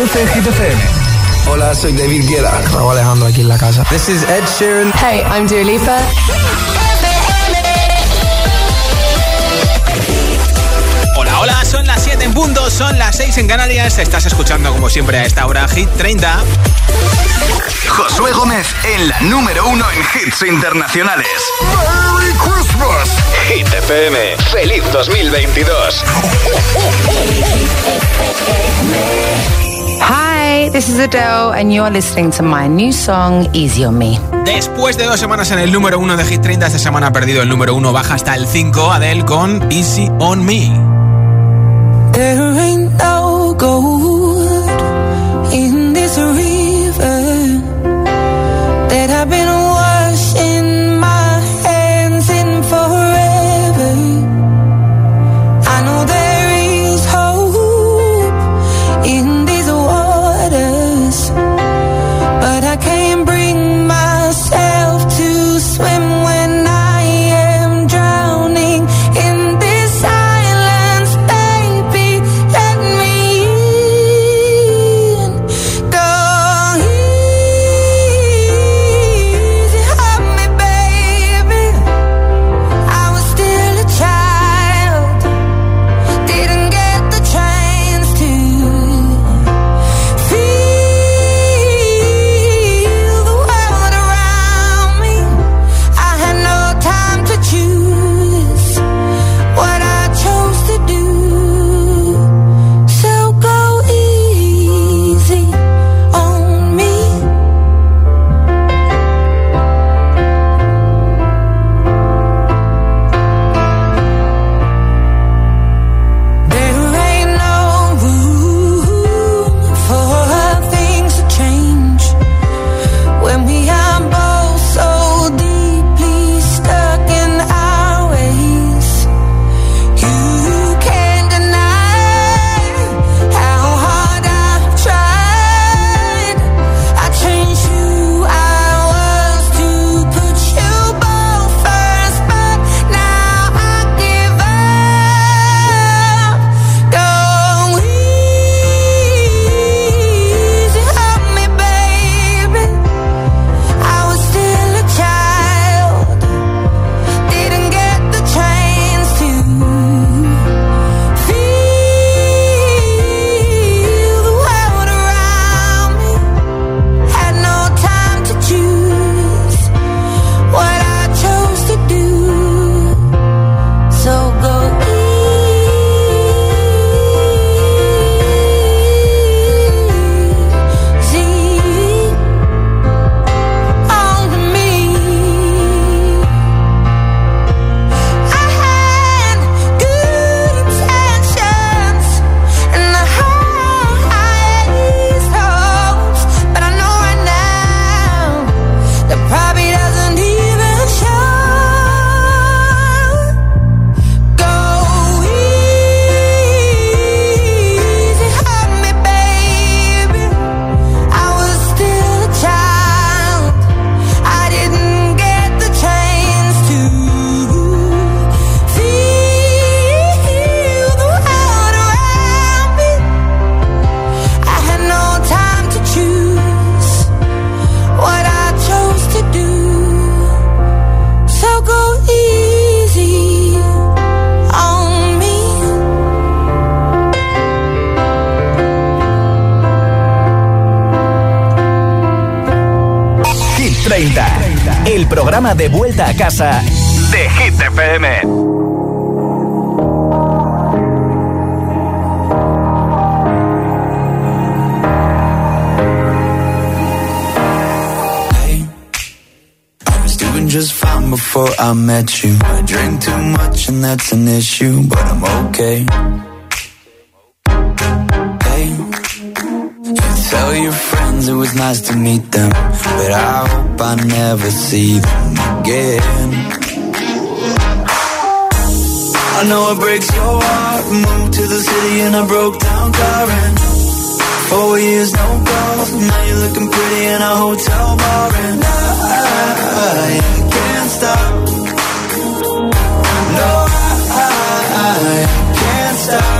Introduce Hit FM. Hola, soy David Guetta. Raúl Alejandro aquí en la casa. This is Ed Sheeran. Hey, I'm Dua Lipa. Hola, hola, son las 7 en punto, son las 6 en Canarias. Estás escuchando como siempre a esta hora Hit 30. Josué Gómez en la número uno en hits internacionales. ¡Merry Christmas! Hit FM. ¡Feliz 2022! Hi, this is Adele, and you are listening to my new song, Easy on Me. Después de dos semanas en el número uno de Hit 30, esta semana ha perdido el número uno, baja hasta el 5, Adele con Easy on Me. There ain't no gold in this river that I've been El programa de vuelta a casa de Hit FM. Just fine before I met you. I drink too much and that's an issue, but I'm okay. Hey, you tell your it was nice to meet them, but I hope I never see them again. I know it breaks your heart. Moved to the city and I broke down crying. Four years, no calls. Now you're looking pretty in a hotel bar, and I, can't stop. No, I, can't stop.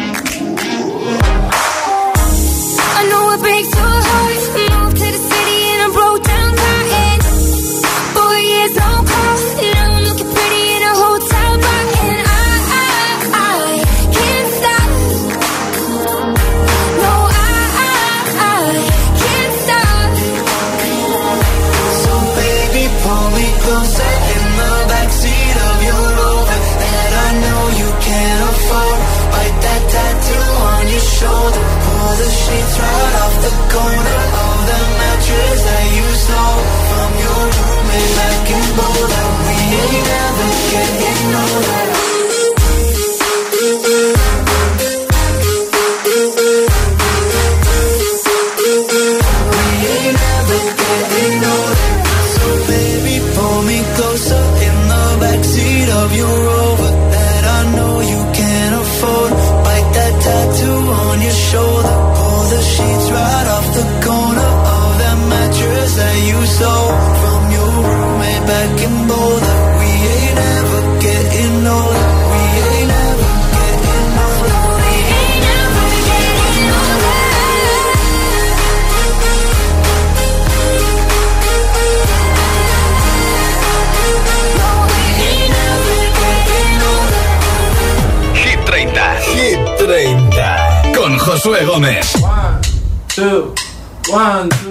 gonna Josué One, two, one, two.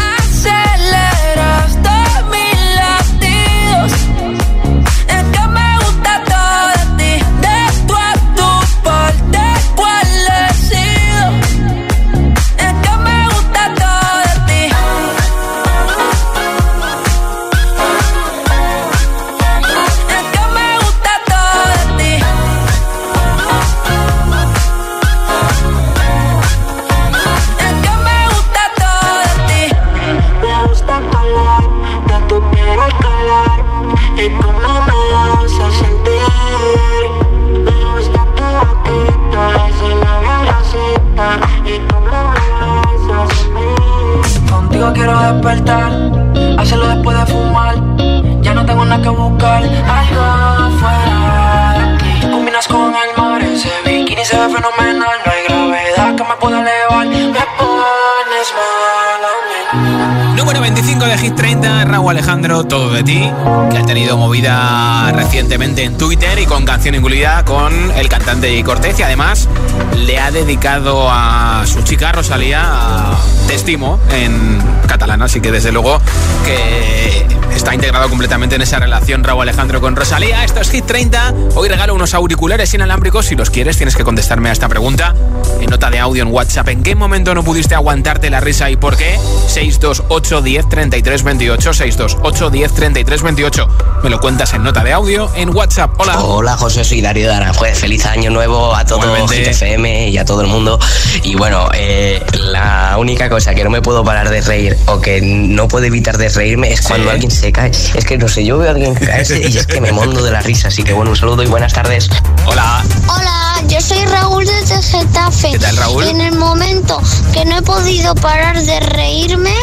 Alejandro, todo de ti, que ha tenido movida recientemente en Twitter y con canción incluida con el cantante y Cortez y además le ha dedicado a su chica Rosalía Te estimo en catalán, así que desde luego que está integrado completamente en esa relación Raúl Alejandro con Rosalía. Esto es Hit 30. Hoy regalo unos auriculares inalámbricos. Si los quieres, tienes que contestarme a esta pregunta en nota de audio en WhatsApp. ¿En qué momento no pudiste aguantarte la risa y por qué? 628 10 33 28 628 10 33 28. Me lo cuentas en nota de audio en WhatsApp. Hola. Hola, José, soy Darío de Aranjuez. Feliz año nuevo a todo Igualmente. GTFM y a todo el mundo. Y bueno, eh, la única cosa que no me puedo parar de reír o que no puedo evitar de reírme es cuando alguien se cae. Es que no sé, yo veo a alguien caerse y es que me mondo de la risa. Así que bueno, un saludo y buenas tardes. Hola. Hola, yo soy Raúl desde Getafe. ¿Qué tal, Raúl? Y en el momento que no he podido parar de reírme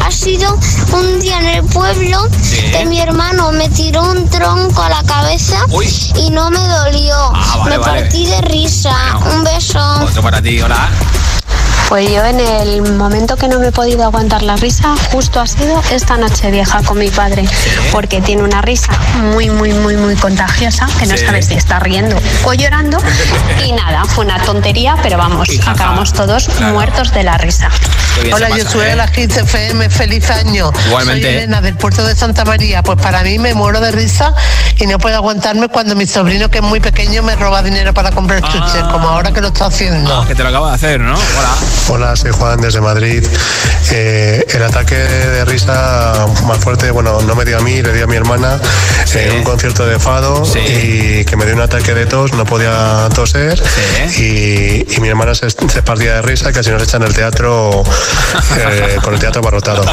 ha sido un día en el pueblo que mi hermano me tiró un tronco a la cabeza y no me dolió. Ah, vale, me vale. partí de risa. Un beso. Otro para ti, hola. Pues yo en el momento que no me he podido aguantar la risa, justo ha sido esta noche vieja con mi padre, porque tiene una risa muy, muy, muy, muy contagiosa, que no Sí. sabes si está riendo o llorando. Y nada, fue una tontería, pero vamos, acabamos todos muertos de la risa. Hola, yo soy de la Hits FM, feliz año. Igualmente. Soy Elena del puerto de Santa María. Pues para mí me muero de risa y no puedo aguantarme cuando mi sobrino, que es muy pequeño, me roba dinero para comprar chuches, como ahora que lo está haciendo. Que te lo acabo de hacer, ¿no? Hola. Hola, soy Juan desde Madrid. Eh, el ataque de risa más fuerte, bueno, no me dio a mí, le dio a mi hermana en un concierto de fado y que me dio un ataque de tos, no podía toser y, y mi hermana se, se partía de risa, casi nos echan el teatro eh, con el teatro abarrotado.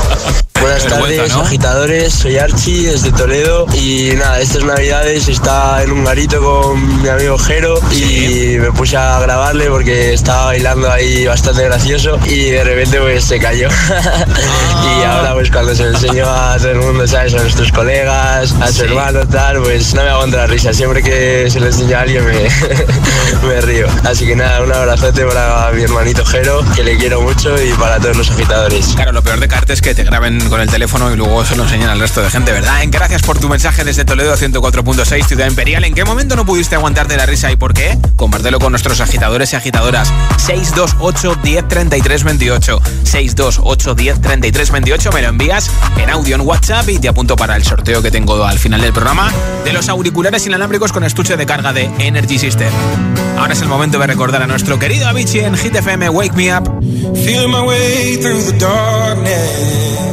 Buenas tardes, agitadores. Soy Archie desde Toledo y nada, estas navidades está en un garito con mi amigo Jero y me puse a grabarle porque estaba bailando ahí bastante gracioso y de repente pues se cayó. y ahora pues cuando se lo enseño a todo el mundo, ¿sabes? A nuestros colegas, a su hermano, tal, pues no me aguanto la risa. Siempre que se lo enseño a alguien me, me río. Así que nada, un abrazote para mi hermanito Jero, que le quiero mucho y para todos los agitadores. Claro, lo peor de caerte es que te graben con el teléfono y luego se lo enseñan al resto de gente, ¿verdad? En Gracias por tu mensaje desde Toledo 104.6, Ciudad Imperial. ¿En qué momento no pudiste aguantarte la risa y por qué? Compártelo con nuestros agitadores y agitadoras. 628 10 33 28. 628 10 33 28. Me lo envías en audio en WhatsApp y te apunto para el sorteo que tengo al final del programa de los auriculares inalámbricos con estuche de carga de Energy System. Ahora es el momento de recordar a nuestro querido Avicii en Hit FM Wake Me Up. Feeling my way through the darkness,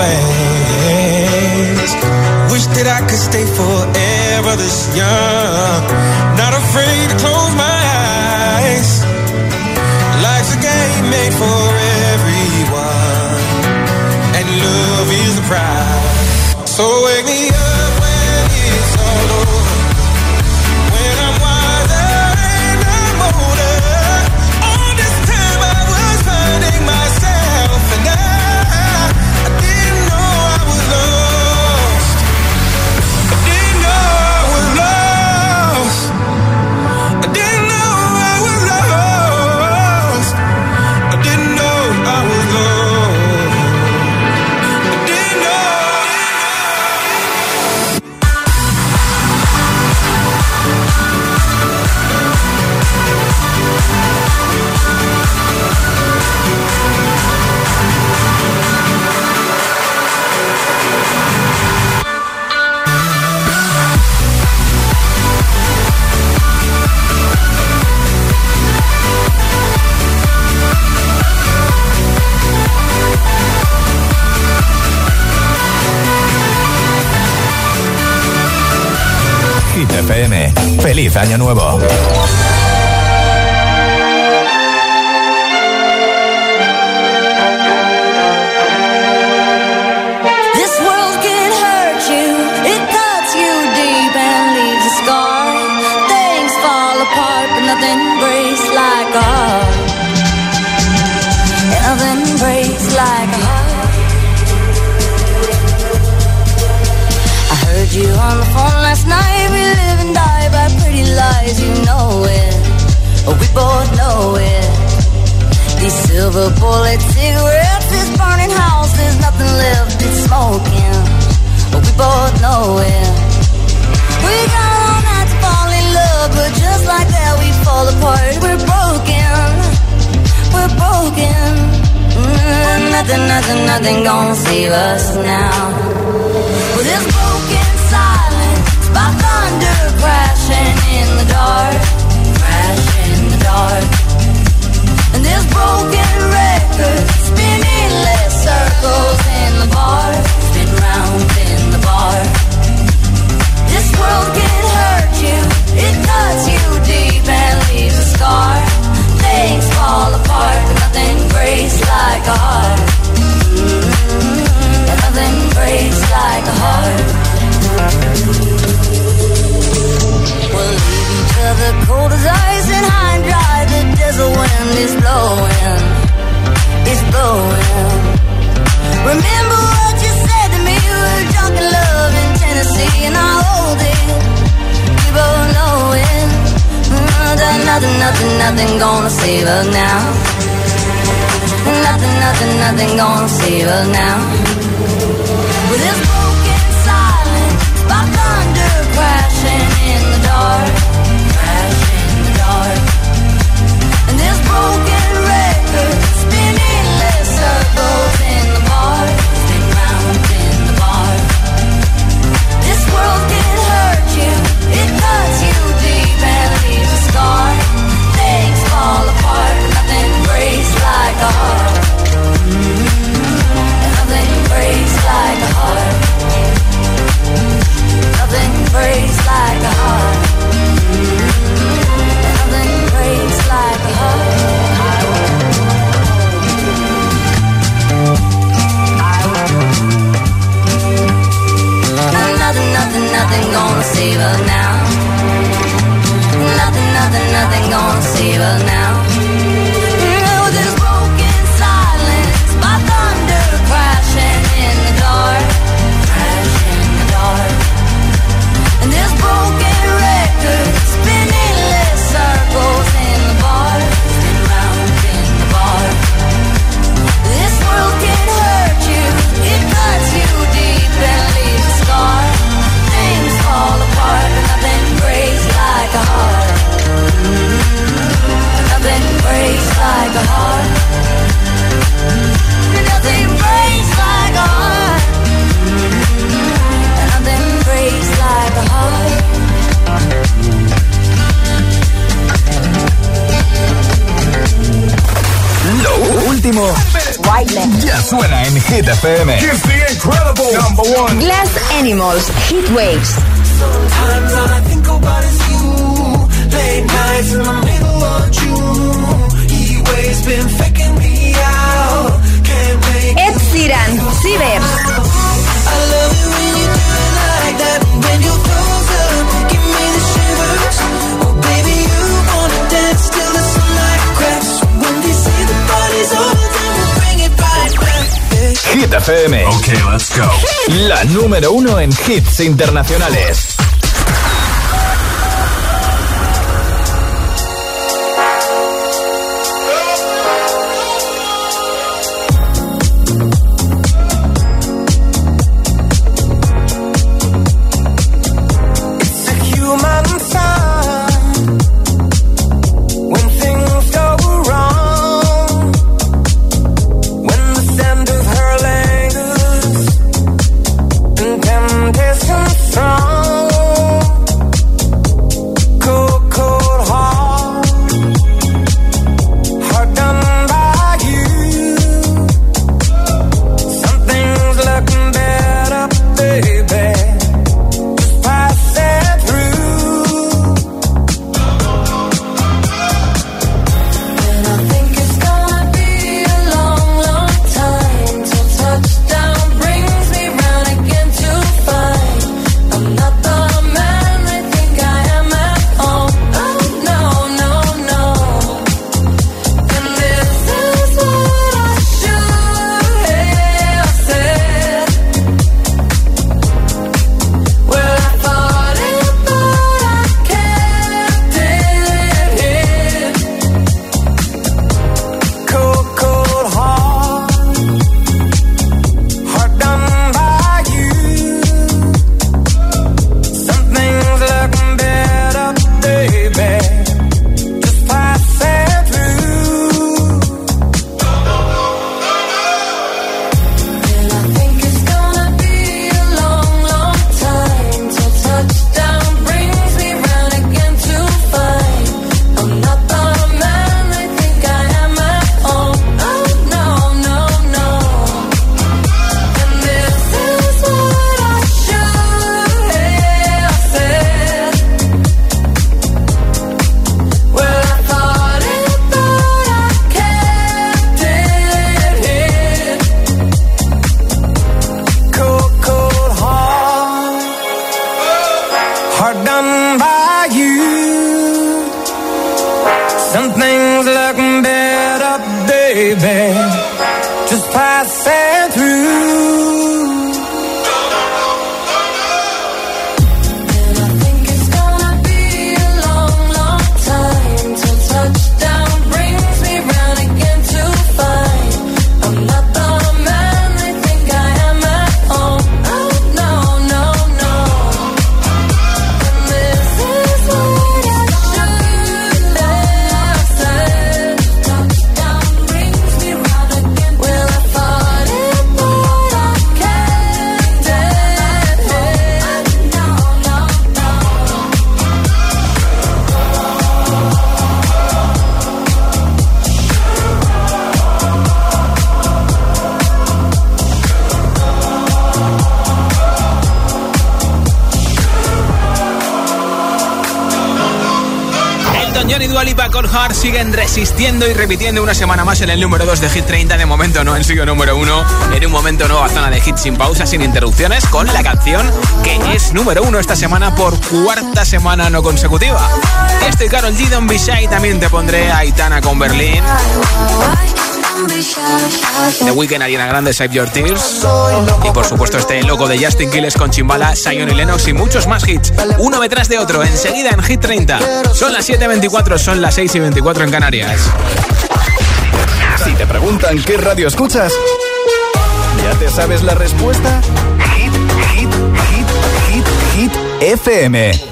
have. Wish that I could stay forever this young, not afraid to close ¡Feliz Año Nuevo! Nothing, nothing, nothing gonna save us now. Well, this broken silence by thunder crashing in the dark, crashing in the dark. And this broken record spinning less circles in the bar, spin round in the bar. This world can hurt you, it cuts you deep and leaves a scar. Things fall apart, nothing breaks like a heart. Mm-hmm. Nothing breaks like a heart. the cold as ice and high and dry. The desert wind is blowing, it's blowing. Remember what you said to me? We were drunk in love in Tennessee, and I hold it. We both know it. Mm, nothing, nothing, nothing gonna save us now. Nothing, nothing, nothing gonna save us now. With this broken silence, by thunder crashing in the dark, crashing in the dark, and this broken record spinning less circles in the bar, spin round in the bar. This world can hurt you, it cuts you. En hits internacionales. Siguen resistiendo y repitiendo una semana más en el número 2 de Hit 30. De momento no en sigo número 1. En un momento nueva zona de hit sin pausa, sin interrupciones, con la canción que es número 1 esta semana por cuarta semana no consecutiva. Estoy Carol G. Don't Be Shy. También te pondré a Aitana con Berlín. The Weeknd, Ariana Grande, Save Your Tears. Y por supuesto este loco de Justin Quiles con Chimbala, Zion y Lennox y muchos más hits. Uno detrás de otro, enseguida en Hit 30. Son las 7.24, son las 6.24 en Canarias. Si te preguntan qué radio escuchas, ¿ya te sabes la respuesta? Hit, hit, hit, hit, hit, FM.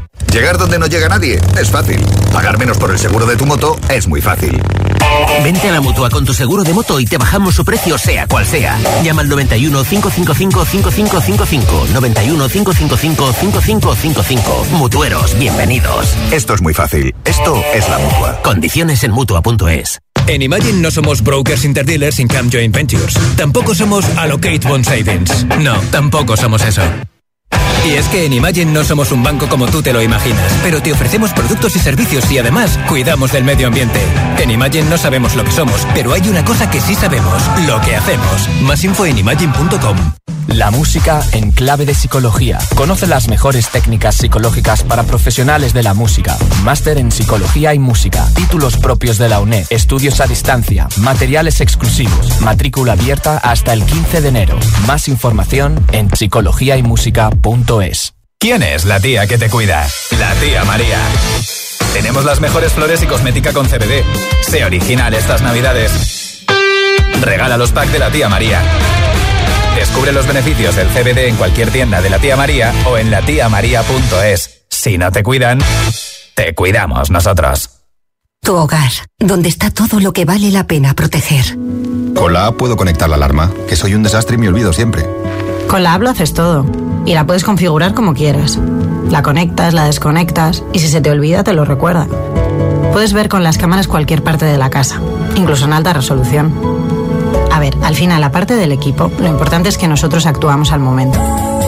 Llegar donde no llega nadie es fácil. Pagar menos por el seguro de tu moto es muy fácil. Vente a la mutua con tu seguro de moto y te bajamos su precio, sea cual sea. Llama al 91 555 5555. 91 555 5555. Mutueros, bienvenidos. Esto es muy fácil. Esto es la mutua. Condiciones en mutua.es. En Imagine no somos brokers interdealers sin Camp Joint Ventures. Tampoco somos Allocate Bond Savings. No, tampoco somos eso. Y es que en Imagine no somos un banco como tú te lo imaginas, pero te ofrecemos productos y servicios y además cuidamos del medio ambiente. En Imagine no sabemos lo que somos, pero hay una cosa que sí sabemos, lo que hacemos. Más info en imagine.com. La música en clave de psicología. Conoce las mejores técnicas psicológicas para profesionales de la música. Máster en psicología y música. Títulos propios de la UNED. Estudios a distancia. Materiales exclusivos. Matrícula abierta hasta el 15 de enero. Más información en psicologiaymusica.es. ¿Quién es la tía que te cuida? La tía María. Tenemos las mejores flores y cosmética con CBD. Sé original estas navidades. Regala los packs de la tía María. Descubre los beneficios del CBD en cualquier tienda de la tía María o en latiamaría.es. Si no te cuidan, te cuidamos nosotros. Tu hogar, donde está todo lo que vale la pena proteger. Con la app puedo conectar la alarma, que soy un desastre y me olvido siempre. Con la app lo haces todo y la puedes configurar como quieras. La conectas, la desconectas y si se te olvida te lo recuerda. Puedes ver con las cámaras cualquier parte de la casa, incluso en alta resolución. A ver, al final, aparte del equipo, lo importante es que nosotros actuamos al momento.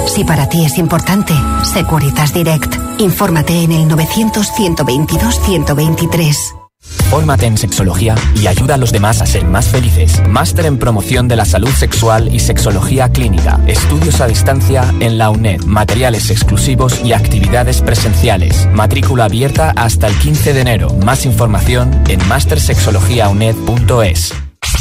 Si para ti es importante, Securitas Direct. Infórmate en el 900-122-123. Fórmate en sexología y ayuda a los demás a ser más felices. Máster en promoción de la salud sexual y sexología clínica. Estudios a distancia en la UNED. Materiales exclusivos y actividades presenciales. Matrícula abierta hasta el 15 de enero. Más información en mastersexologiauned.es.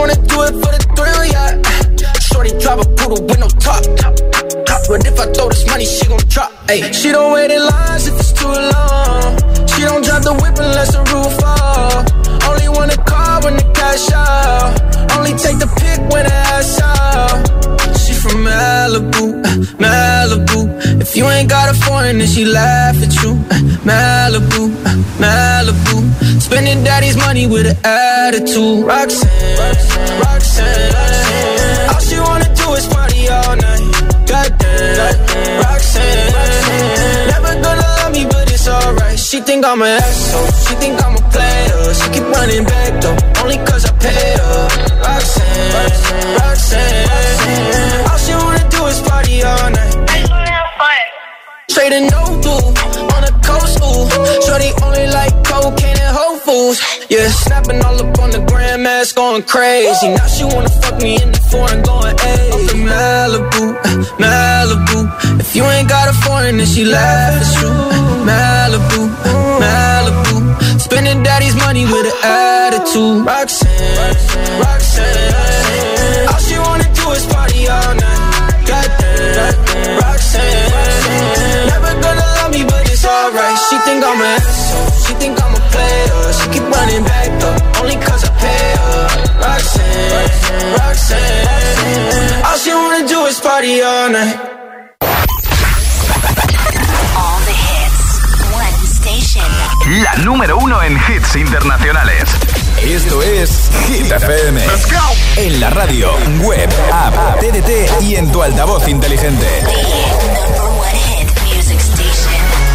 wanna do it for the thrill, yeah. Shorty drive a poodle with no top. But if I throw this money, she gon' drop. Ay. She don't wait in lines if it's too long. She don't drive the whip unless the roof fall. Only wanna call when the cash out. Only take the pick when the ass out. From Malibu, uh, Malibu. If you ain't got a foreign, then she laugh at you. Uh, Malibu, uh, Malibu. Spending daddy's money with an attitude. Roxanne, Roxanne, Roxanne. All she wanna do is party all night. Goddamn, Roxanne. Never gonna love me, but it's alright. She think I'm an asshole. She think I'm a player. She keep running back though, only cause I pay her. Roxanne, Roxanne. All she Straight and no blue on the coast, ooh. Shorty only like cocaine and Whole Foods. Yeah, snapping all up on the grandmas, going crazy. Now she wanna fuck me in the foreign, going hey. Off the Malibu, Malibu. If you ain't got a foreign, then she laugh at you. Malibu, Malibu. Spending daddy's money with an attitude. Roxanne, Roxanne. All she wanna do is party all night. She think I'm an asshole. She think I'm a player. She keep running back though, only cause I pay her. Roxanne, Roxanne. All she wanna do is party all night. All the hits. One station. La número uno en hits internacionales. Esto es Hit FM. En la radio, web, app, TDT y en tu altavoz inteligente.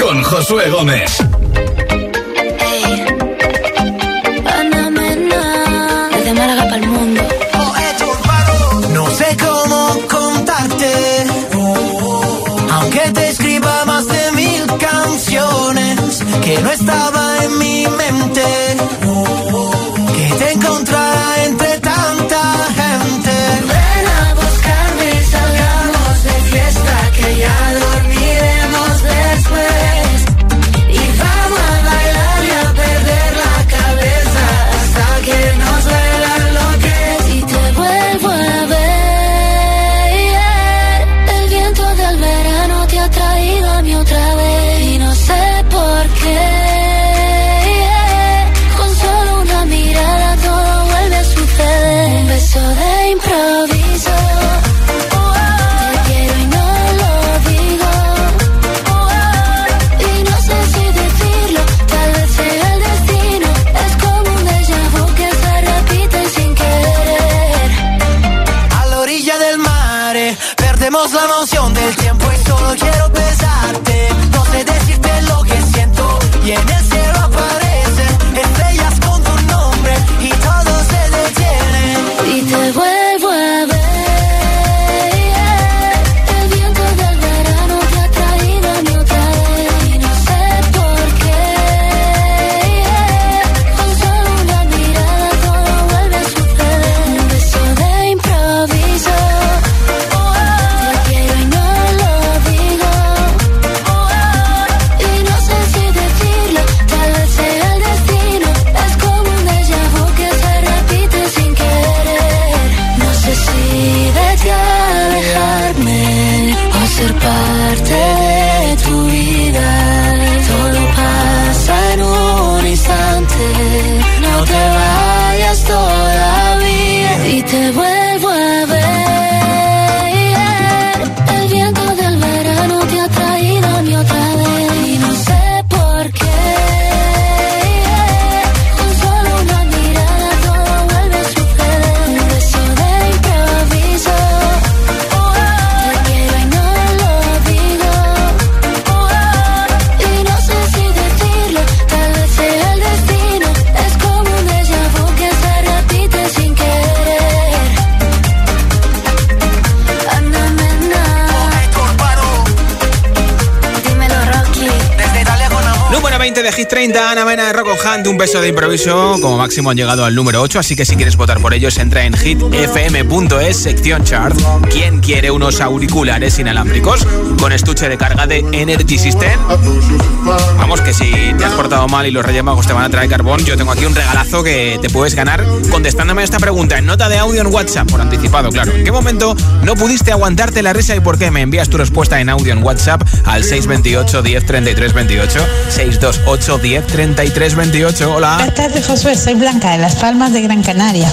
con Josué Gómez. Hunt, un beso de improviso. Como máximo han llegado al número 8, así que si quieres votar por ellos, entra en hitfm.es, sección chart. ¿Quién quiere unos auriculares inalámbricos con estuche de carga de Energy System? Vamos, que si te has portado mal y los Reyes Magos te van a traer carbón, yo tengo aquí un regalazo que te puedes ganar contestándome esta pregunta en nota de audio en WhatsApp, por anticipado, claro. ¿En qué momento no pudiste aguantarte la risa y por qué? Me envías tu respuesta en audio en WhatsApp al 628 10 33 28 628 10 33 28. Hola. Buenas tardes, Josué. Soy Blanca de Las Palmas de Gran Canaria.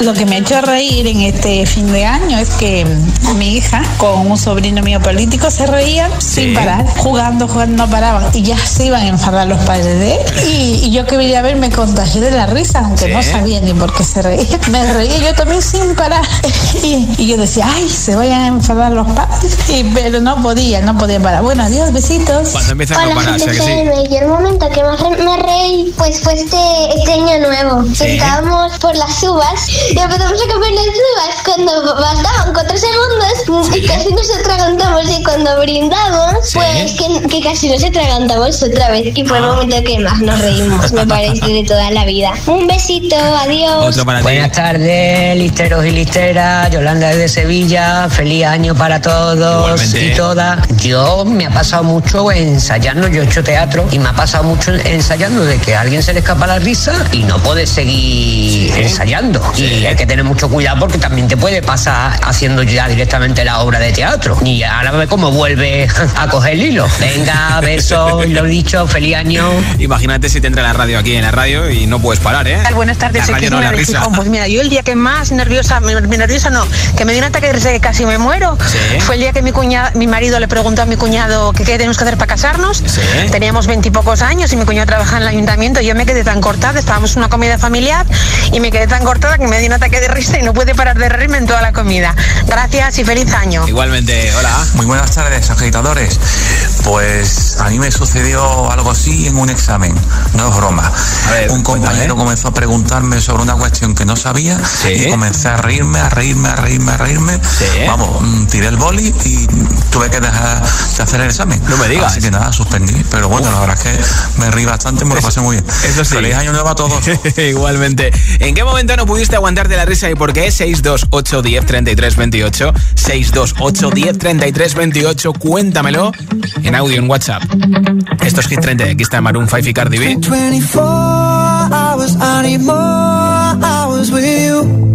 Lo que me ha hecho reír en este fin de año es que mm, mi hija con un sobrino mío político se reían sin parar, jugando, jugando, no paraban y ya se iban a enfadar los padres de él. Y, y yo que venía a ver me contagié de la risa, aunque no sabía ni por qué se reía. Me reía yo también sin parar. Y, y yo decía, ay, se vayan a enfadar los padres. Y, pero no podía, no podía parar. Bueno, adiós, besitos. Cuando empiezan a Hola, parar, o sea que sí. GTFM. Y el momento que más me reí pues fue este, este año nuevo. Sí. Estábamos por las uvas y empezamos a comer las uvas cuando bastaban cuatro segundos y casi nos atragantamos y cuando brindamos pues que, que casi nos atragantamos otra vez y fue el momento que más nos reímos me parece de toda la vida. Un besito, adiós. Buenas tardes, listeros y listeras. Yolanda desde Sevilla. Feliz año para todos Igualmente. y todas. Yo me ha pasado mucho ensayando. Yo he hecho teatro y me ha pasado mucho ensayando de que a alguien se le escapa la risa y no puedes seguir ensayando. Y hay que tener mucho cuidado porque también te puede pasar haciendo ya directamente la obra de teatro. Y ahora ve cómo vuelve a coger el hilo. Venga, besos, lo dicho, feliz año. Imagínate si te entra la radio aquí en la radio y no puedes parar, ¿eh? Buenas tardes, La radio no la risa. Pues mira, yo el día que más nerviosa, nerviosa no, que me dio un ataque de risa que casi me muero, fue el día que mi cuñada, mi marido le preguntó a mi cuñado que qué tenemos que hacer para casarnos. Teníamos veintipocos pocos años y mi cuñado trabaja en el ayuntamiento. Yo me quedé tan cortada, estábamos en una comida familiar y me quedé tan cortada que me dio un ataque de risa y no pude parar de reírme en toda la comida. Gracias y feliz año. Igualmente, hola. Muy buenas tardes, agitadores. Pues a mí me sucedió algo así en un examen, no es broma. un compañero comenzó a preguntarme sobre una cuestión que no sabía y comencé a reírme, a reírme, a reírme, a reírme. Vamos, mm, tiré el boli y tuve que dejar de hacer el examen. No me digas. Así que nada, suspendí. Pero bueno, la verdad es que me reí bastante me lo pasé muy bien. Eso sí. Feliz año nuevo a todos. Igualmente. ¿En qué momento no pudiste aguantarte la risa y por qué? 628 10 33 28. 628 10 33 28. Cuéntamelo en audio en WhatsApp. Esto es Hit 30. Aquí está Maroon 5 y Cardi B. 24 hours, I need more hours with you.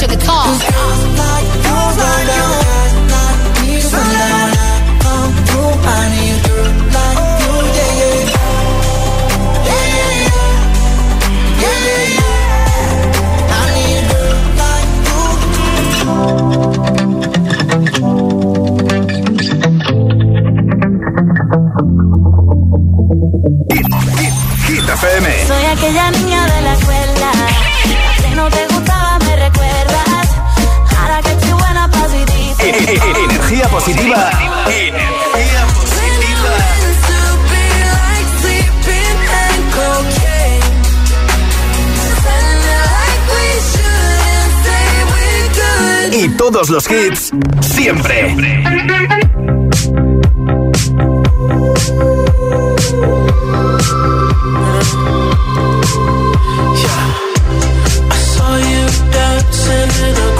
with your guitar. Positiva. Energía positiva. Y todos los hits, siempre. I saw you dancing in a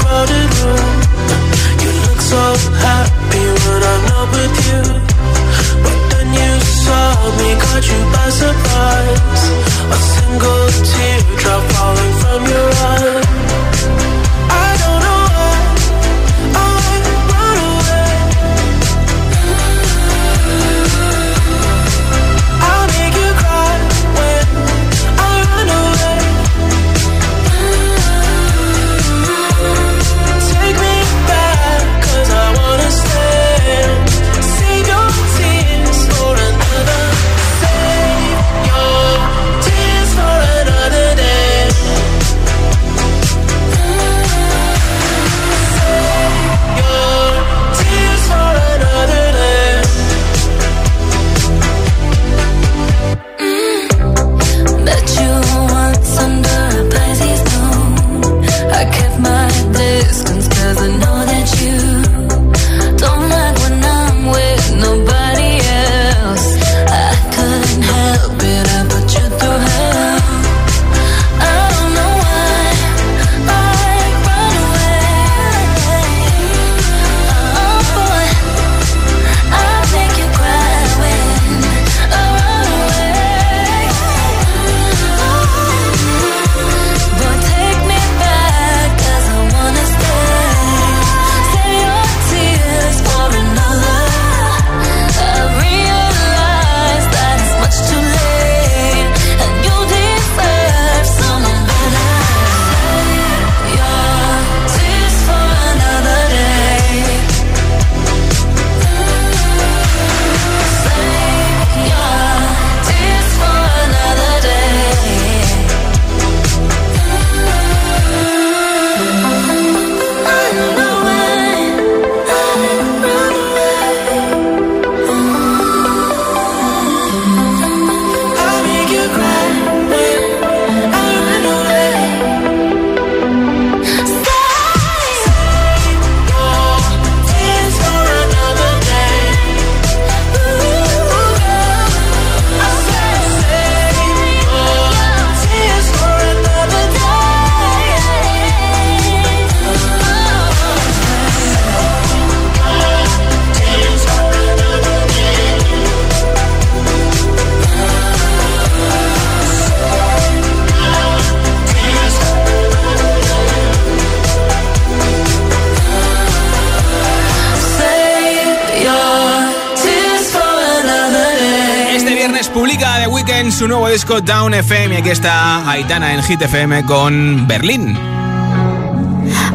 disco Down FM. Aquí está Aitana en Hit FM con Berlín.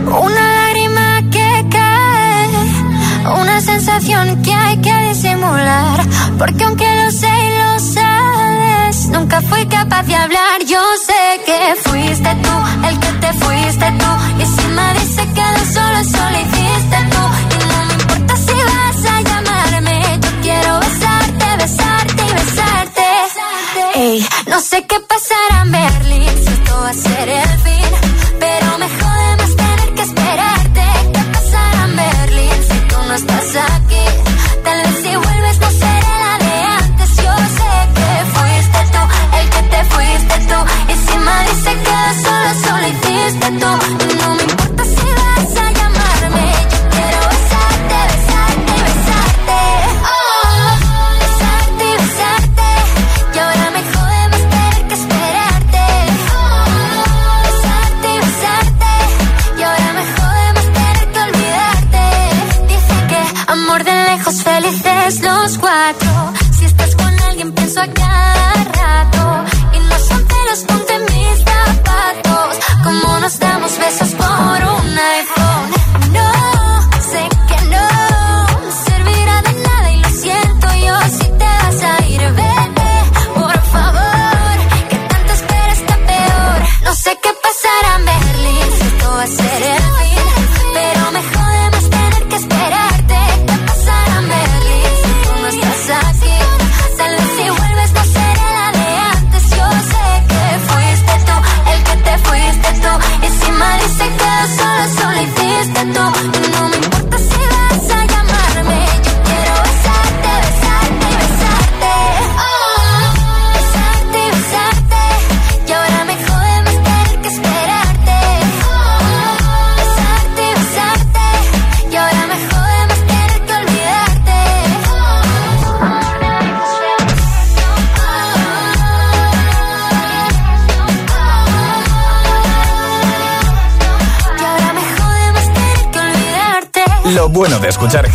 Una lágrima que cae, una sensación que hay que disimular. Porque aunque lo sé y lo sabes, nunca fui capaz de hablar. Yo sé que fuiste tú el que te fuiste tú. Y si me dice que lo solo, solo hiciste no sé qué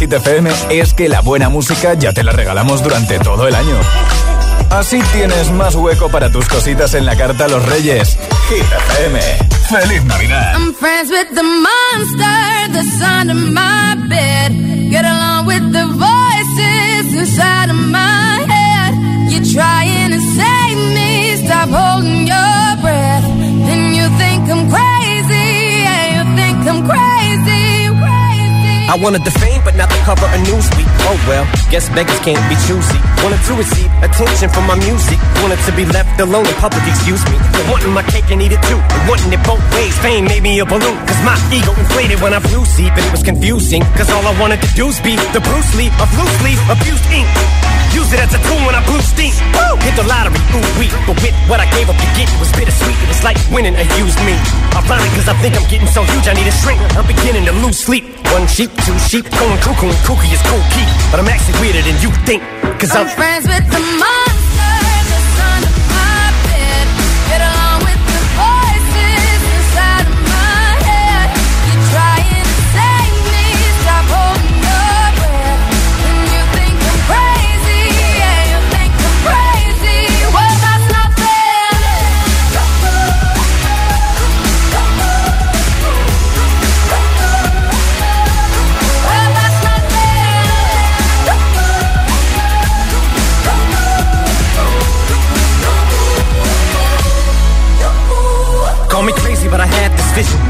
Hit FM es que la buena música ya te la regalamos durante todo el año. Así tienes más hueco para tus cositas en la carta a los reyes. Hit FM. ¡Feliz Navidad! I'm friends with the monster that's under my bed. Get along with the voices inside of my head. You're trying to save me, stop holding your breath. And you think I'm crazy, yeah, you think I'm crazy, crazy. I wanted the fame, but not the cover of Newsweek. Oh well, guess beggars can't be choosy. Wanted to receive attention from my music. Wanted to be left alone in public, excuse me. But wanting my cake and eat it too. And wanting it both ways. Fame made me a balloon. Cause my ego inflated when I flew seep. And it was confusing. Cause all I wanted to do is be the Bruce Lee of loosely abused ink. Use it as a tool when I blew steam. Woo! Hit the lottery, ooh wee. But with what I gave up to get, it was bittersweet. It was like winning a used me. Ironic, cause I think I'm getting so huge, I need a shrink. I'm beginning to lose sleep. One sheep, two sheep, going cuckoo and kooky is cool key. But I'm actually weirder than you think. Cause I'm, I'm friends with the monster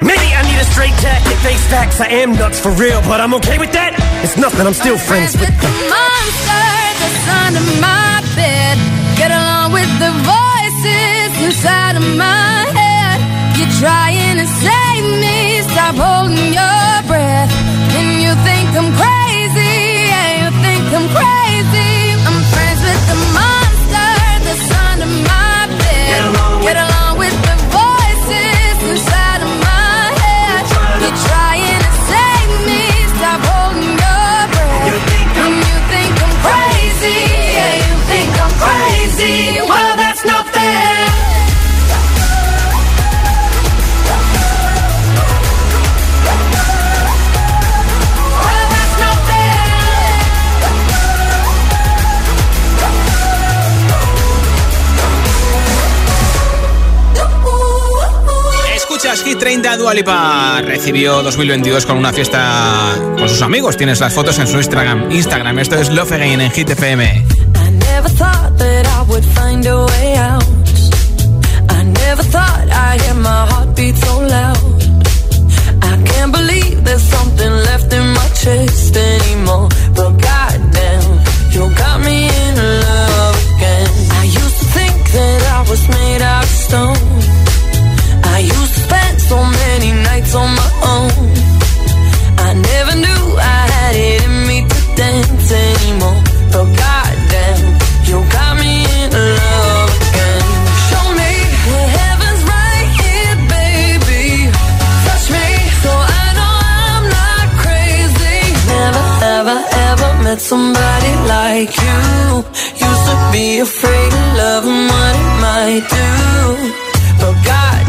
Maybe I need a straight jacket, face facts. I am nuts for real, but I'm okay with that. It's nothing, I'm still friends with the them. monster that's under my bed. Get along with the voices inside of my head. You're trying Escuchas Hit 30 Dualipa. Recibió 2022 con una fiesta con sus amigos. Tienes las fotos en su Instagram. Instagram. Esto es Love Again en Hit FM. I never thought that I would find a way out. Can't believe there's something left in my chest anymore. But you got me in love again. I used to think that I was made out of stone. Ever somebody like you. Used to be afraid of love and what it might do. But goddamn,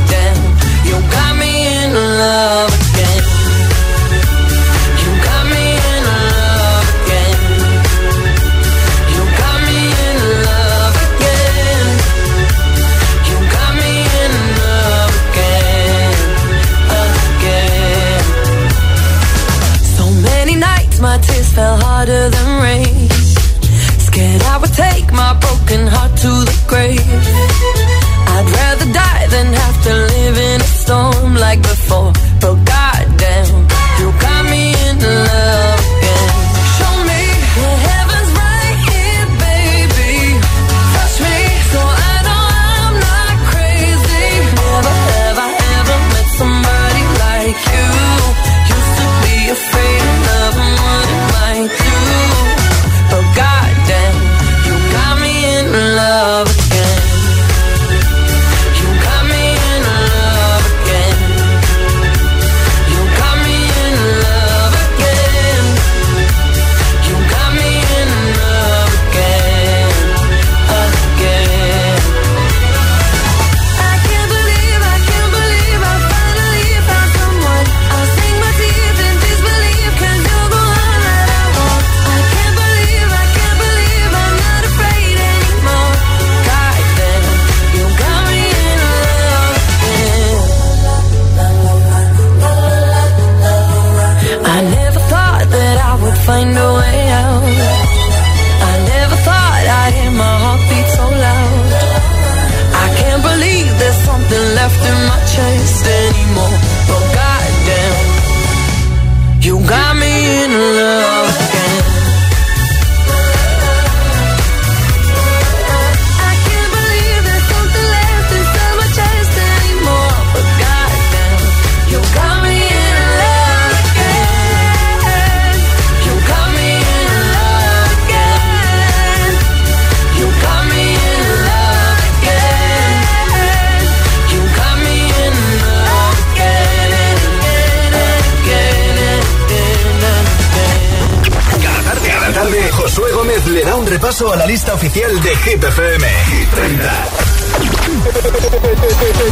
a la lista oficial de Hit FM. Hit 30.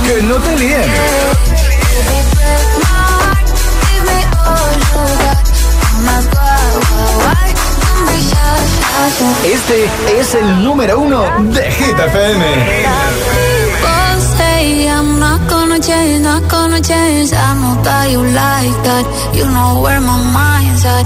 que no te líen. Este es el número uno de Hit FM. I'm not gonna change, not gonna change. I know that you like that. You know where my mind's at.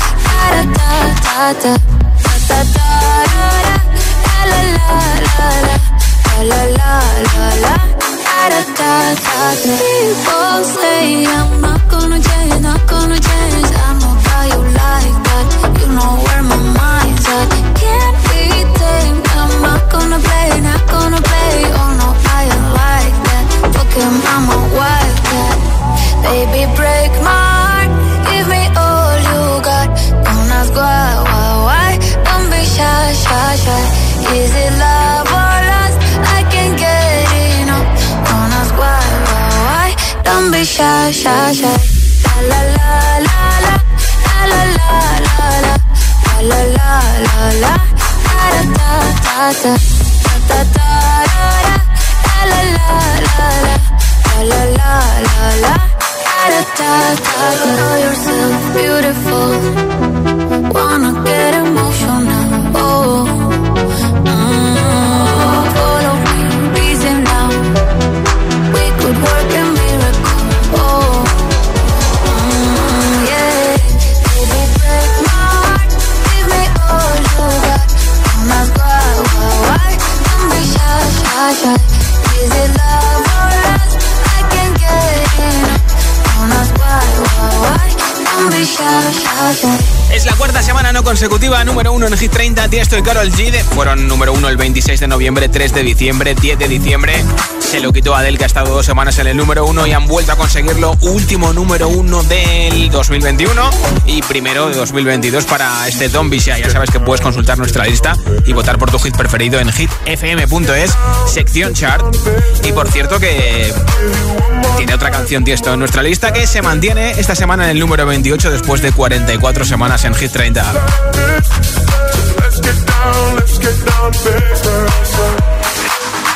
da da da da da da la la la la la la la la da da da da People say I'm not gonna change, not gonna change. I know how you like that. You know where my mind's at. Can't be tamed. I'm not gonna play, not gonna play. Oh no, I ain't like that. Fuck him, I'm a wildcat. Baby, break my heart. Give me all. Ask why, why, why. Don't be shy, shy, shy. Is it love or lust? I can't get enough. Don't ask why, why, why. Don't be shy, shy, shy. La la la la la, la la la la la, la la la da da da da da, da da da la la la la, la la la la la, da da da da. Know yourself beautiful, wanna get emotional, oh. Miracle. Oh, mm. Don't. Don't be shy, shy, shy. Es la cuarta semana no consecutiva, número uno en Hit 30, Tiesto y Carol G. de- Fueron número uno el 26 de noviembre, 3 de diciembre, 10 de diciembre. Se lo quitó Adele, que ha estado dos semanas en el número uno y han vuelto a conseguirlo. Último número uno del 2021 y primero de 2022 para este Don. Ya sabes que puedes consultar nuestra lista y votar por tu hit preferido en hitfm.es, sección chart. Y por cierto que tiene otra canción Tiesto en nuestra lista que se mantiene esta semana en el número 28 después de 44 semanas en Hit 30.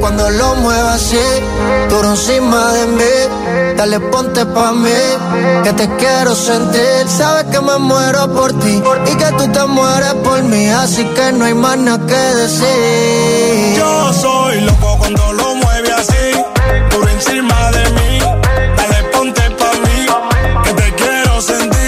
Cuando lo muevo así, duro encima de mí. Dale, ponte pa' mí, que te quiero sentir. Sabes que me muero por ti y que tú te mueres por mí, así que no hay más nada que decir. Yo soy loco cuando lo mueve así, por encima de mí. Dale, ponte pa' mí, que te quiero sentir.